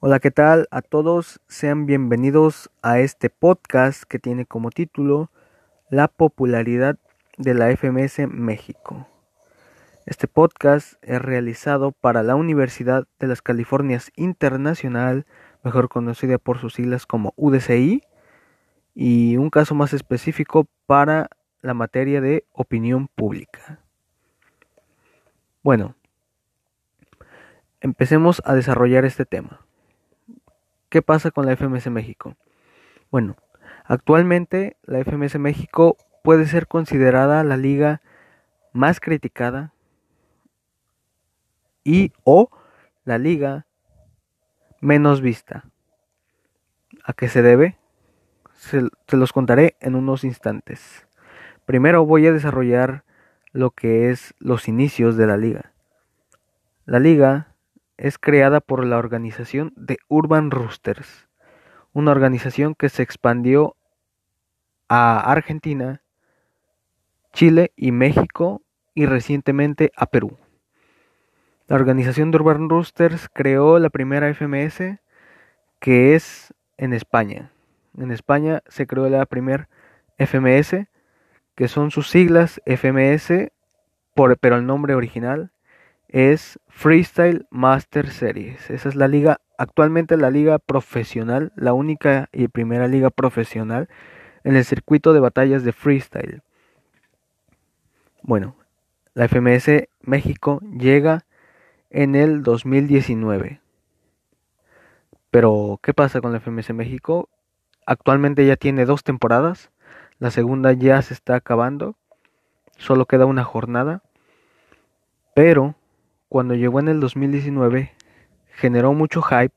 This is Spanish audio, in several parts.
Hola, ¿qué tal a todos? Sean bienvenidos a este podcast que tiene como título La popularidad de la FMS México. Este podcast es realizado para la Universidad de las Californias Internacional, mejor conocida por sus siglas como UDCI, y un caso más específico para la materia de opinión pública. Bueno, empecemos a desarrollar este tema. ¿Qué pasa con la FMS México? Bueno, actualmente la FMS México puede ser considerada la liga más criticada y o la liga menos vista. ¿A qué se debe? Se, se, los contaré en unos instantes. Primero voy a desarrollar lo que es los inicios de la liga. La liga es creada por la organización de Urban Roosters, una organización que se expandió a Argentina, Chile y México y recientemente a Perú. La organización de Urban Roosters creó la primera FMS que es en España. En España se creó la primera FMS, que son sus siglas FMS, pero el nombre original es Freestyle Master Series. Esa es la liga, actualmente la liga profesional, la única y primera liga profesional en el circuito de batallas de freestyle. Bueno, la FMS México llega en el 2019. Pero, ¿qué pasa con la FMS México? Actualmente ya tiene dos temporadas. La segunda ya se está acabando. Solo queda una jornada. Pero cuando llegó en el 2019 generó mucho hype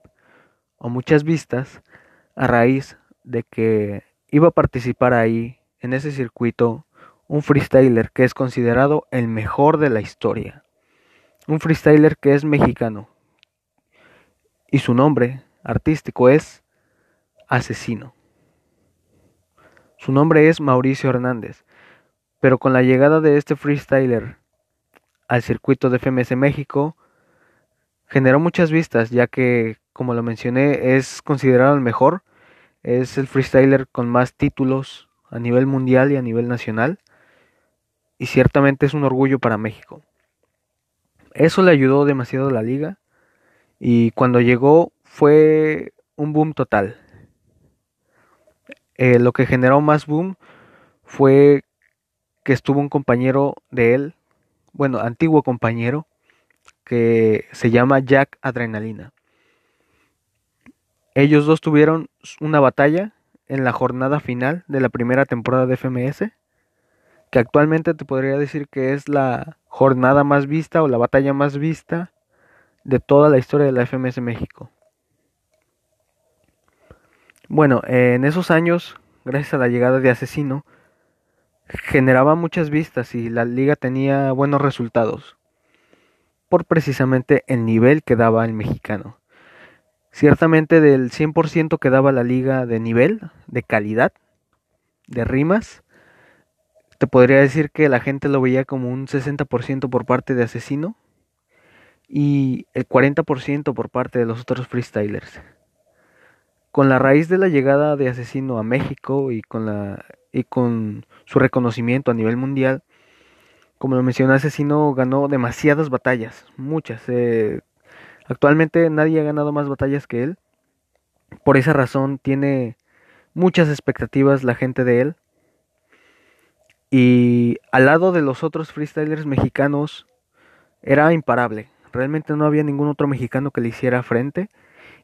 o muchas vistas a raíz de que iba a participar ahí en ese circuito un freestyler que es considerado el mejor de la historia. Un freestyler que es mexicano. Y su nombre artístico es Asesino. Su nombre es Mauricio Hernández. Pero con la llegada de este freestyler al circuito de FMS México, generó muchas vistas, ya que, como lo mencioné, es considerado el mejor, es el freestyler con más títulos a nivel mundial y a nivel nacional, y ciertamente es un orgullo para México. Eso le ayudó demasiado a la liga, y cuando llegó fue un boom total. Eh, lo que generó más boom fue que estuvo un compañero de él, bueno, antiguo compañero que se llama Jack Adrenalina. Ellos dos tuvieron una batalla en la jornada final de la primera temporada de FMS, que actualmente te podría decir que es la jornada más vista o la batalla más vista de toda la historia de la FMS México. Bueno, en esos años, gracias a la llegada de Asesino, generaba muchas vistas y la liga tenía buenos resultados por precisamente el nivel que daba el mexicano. Ciertamente del 100% que daba la liga de nivel, de calidad, de rimas, te podría decir que la gente lo veía como un 60% por parte de Asesino y el 40% por parte de los otros freestylers. Con la raíz de la llegada de Asesino a México y con la y con su reconocimiento a nivel mundial, como lo mencioné, Asesino ganó demasiadas batallas, muchas. Eh, actualmente nadie ha ganado más batallas que él. Por esa razón tiene muchas expectativas la gente de él. Y al lado de los otros freestylers mexicanos era imparable. Realmente no había ningún otro mexicano que le hiciera frente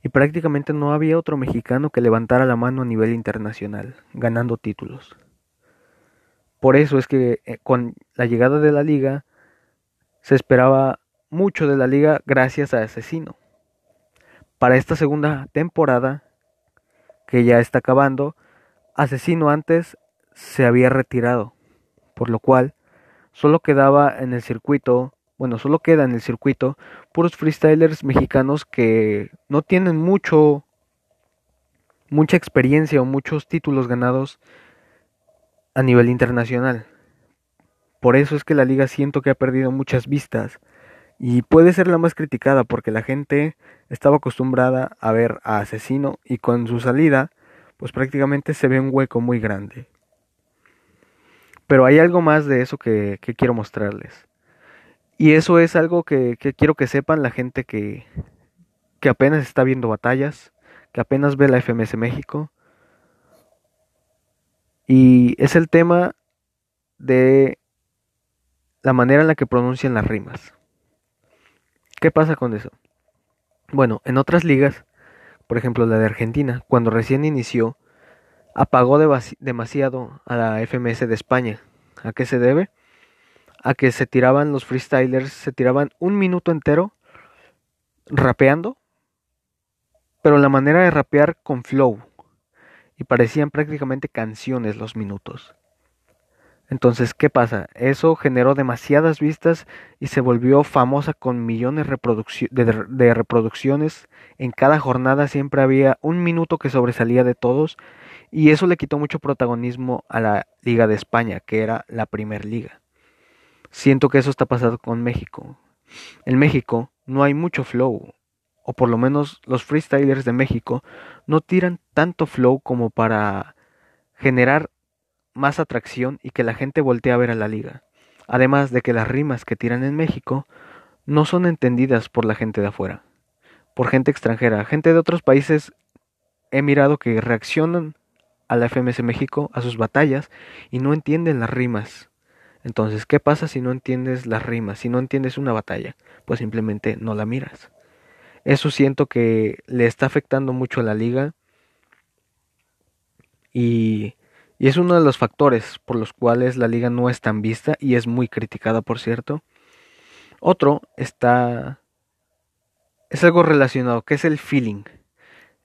y prácticamente no había otro mexicano que levantara la mano a nivel internacional, ganando títulos. Por eso es que eh, con la llegada de la liga se esperaba mucho de la liga gracias a Asesino. Para esta segunda temporada, que ya está acabando, Asesino antes se había retirado, por lo cual solo quedaba en el circuito bueno, solo queda en el circuito puros freestylers mexicanos que no tienen mucho mucha experiencia o muchos títulos ganados a nivel internacional. Por eso es que la liga siento que ha perdido muchas vistas Y puede ser la más criticada porque la gente estaba acostumbrada a ver a Asesino y con su salida, pues prácticamente se ve un hueco muy grande. Pero hay algo más de eso que, quiero mostrarles. Y eso es algo que, quiero que sepan la gente que, que apenas está viendo batallas, que apenas ve la FMS México. Y es el tema de la manera en la que pronuncian las rimas. ¿Qué pasa con eso? Bueno, en otras ligas, por ejemplo la de Argentina, cuando recién inició, apagó demasiado a la FMS de España. ¿A qué se debe? A que se tiraban los freestylers, se tiraban un minuto entero rapeando, pero la manera de rapear con flow, y parecían prácticamente canciones los minutos. Entonces, ¿qué pasa? Eso generó demasiadas vistas y se volvió famosa con millones de, reproducciones. En cada jornada siempre había un minuto que sobresalía de todos y eso le quitó mucho protagonismo a la Liga de España, que era la primer liga. Siento que eso está pasando con México. En México no hay mucho flow, o por lo menos los freestylers de México no tiran tanto flow como para generar más atracción y que la gente voltee a ver a la liga. Además de que las rimas que tiran en México no son entendidas por la gente de afuera, por gente extranjera, gente de otros países he mirado que reaccionan a la FMS México, a sus batallas, y no entienden las rimas. Entonces, ¿qué pasa si no entiendes las rimas? Si no entiendes una batalla, pues simplemente no la miras. Eso siento que le está afectando mucho a la liga y y es uno de los factores por los cuales la liga no es tan vista y es muy criticada, por cierto. Otro está... es algo relacionado, que es el feeling.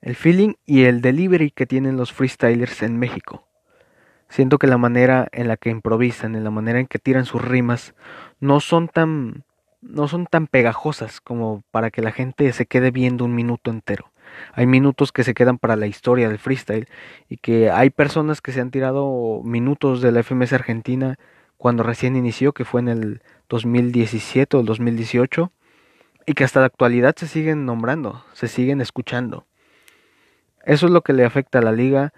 El feeling y el delivery que tienen los freestylers en México. Siento que la manera en la que improvisan, en la manera en que tiran sus rimas, no son tan no son tan pegajosas como para que la gente se quede viendo un minuto entero. Hay minutos que se quedan para la historia del freestyle y que hay personas que se han tirado minutos de la FMS Argentina cuando recién inició, que fue en el 2017 o el 2018, y que hasta la actualidad se siguen nombrando, se siguen escuchando. Eso es lo que le afecta a la liga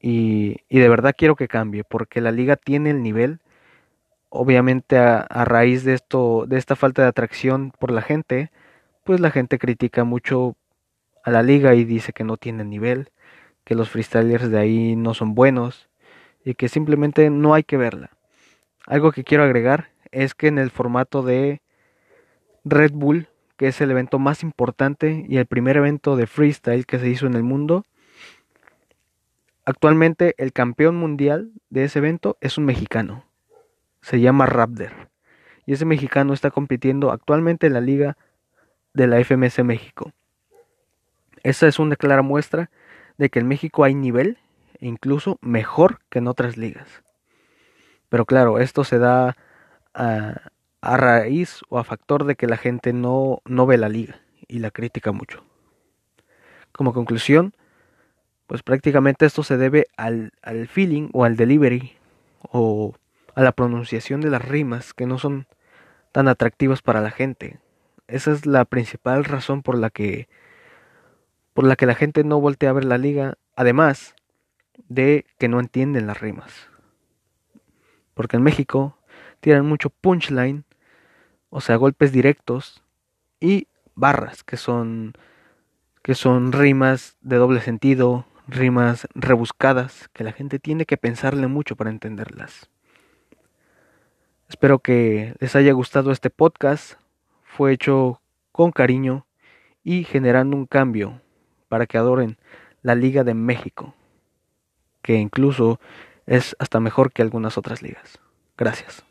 y, y de verdad quiero que cambie, porque la liga tiene el nivel, obviamente a, raíz de esto, de esta falta de atracción por la gente, pues la gente critica mucho a la liga y dice que no tiene nivel, que los freestylers de ahí no son buenos y que simplemente no hay que verla. Algo que quiero agregar es que en el formato de Red Bull, que es el evento más importante y el primer evento de freestyle que se hizo en el mundo, actualmente el campeón mundial de ese evento es un mexicano. Se llama Raptor. Y ese mexicano está compitiendo actualmente en la liga de la FMS México. Esa es una clara muestra de que en México hay nivel, e incluso mejor que en otras ligas. Pero claro, esto se da a, raíz o a factor de que la gente no, no ve la liga y la critica mucho. Como conclusión, pues prácticamente esto se debe al, al feeling o al delivery o a la pronunciación de las rimas que no son tan atractivas para la gente. Esa es la principal razón por la que por la que la gente no voltea a ver la liga, además de que no entienden las rimas. Porque en México tiran mucho punchline, o sea, golpes directos y barras, que son que son rimas de doble sentido, rimas rebuscadas, que la gente tiene que pensarle mucho para entenderlas. Espero que les haya gustado este podcast. Fue hecho con cariño y generando un cambio para que adoren la Liga de México, que incluso es hasta mejor que algunas otras ligas. Gracias.